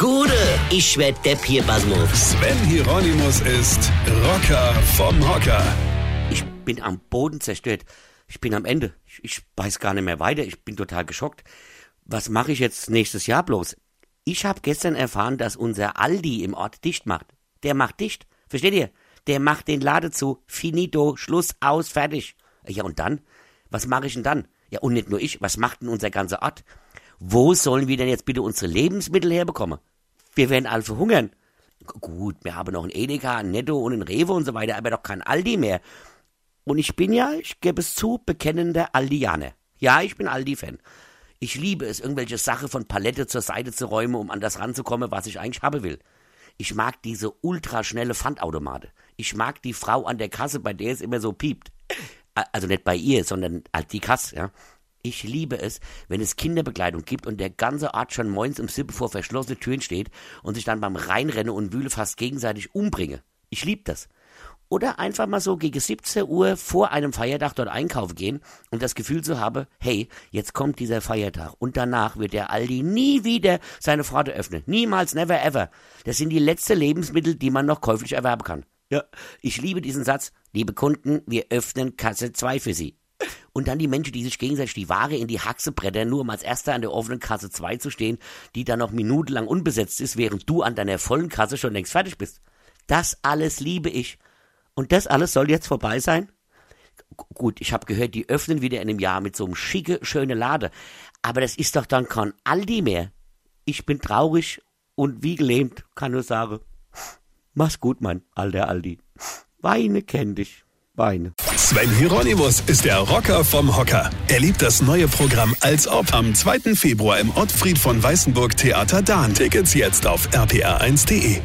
Gude, ich werd Depp hier, Basmus. Sven Hieronymus ist Rocker vom Hocker. Ich bin am Boden zerstört. Ich bin am Ende. Ich, ich weiß gar nicht mehr weiter. Ich bin total geschockt. Was mache ich jetzt nächstes Jahr bloß? Ich habe gestern erfahren, dass unser Aldi im Ort dicht macht. Der macht dicht. Versteht ihr? Der macht den Lade zu. Finito. Schluss. Aus. Fertig. Ja, und dann? Was mache ich denn dann? Ja, und nicht nur ich. Was macht denn unser ganzer Ort? Wo sollen wir denn jetzt bitte unsere Lebensmittel herbekommen? Wir werden alle verhungern. Gut, wir haben noch ein Edeka, ein Netto und ein Rewe und so weiter, aber doch kein Aldi mehr. Und ich bin ja, ich gebe es zu, bekennender Aldianer. Ja, ich bin Aldi-Fan. Ich liebe es, irgendwelche Sachen von Palette zur Seite zu räumen, um an das ranzukommen, was ich eigentlich haben will. Ich mag diese ultraschnelle Pfandautomate. Ich mag die Frau an der Kasse, bei der es immer so piept. Also nicht bei ihr, sondern halt die Kasse, ja. Ich liebe es, wenn es Kinderbekleidung gibt und der ganze Ort schon moins im Sippe vor verschlossene Türen steht und sich dann beim Reinrennen und Wühle fast gegenseitig umbringe. Ich liebe das. Oder einfach mal so gegen 17 Uhr vor einem Feiertag dort einkaufen gehen und das Gefühl zu haben, hey, jetzt kommt dieser Feiertag und danach wird der Aldi nie wieder seine Pforte öffnen. Niemals, never ever. Das sind die letzten Lebensmittel, die man noch käuflich erwerben kann. Ja, ich liebe diesen Satz. Liebe Kunden, wir öffnen Kasse 2 für Sie. Und dann die Menschen, die sich gegenseitig die Ware in die Haxe brettern, nur um als Erster an der offenen Kasse 2 zu stehen, die dann noch minutenlang unbesetzt ist, während du an deiner vollen Kasse schon längst fertig bist. Das alles liebe ich. Und das alles soll jetzt vorbei sein? Gut, ich habe gehört, die öffnen wieder in einem Jahr mit so einem schicke, schöne Lade. Aber das ist doch dann kein Aldi mehr. Ich bin traurig und wie gelähmt, kann nur sagen. Mach's gut, mein alter Aldi. Weine kenn dich. Weine. Sven Hieronymus ist der Rocker vom Hocker. Er liebt das neue Programm Als Ob am 2. Februar im Ottfried von Weißenburg Theater Dahn. Tickets jetzt auf rpr1.de.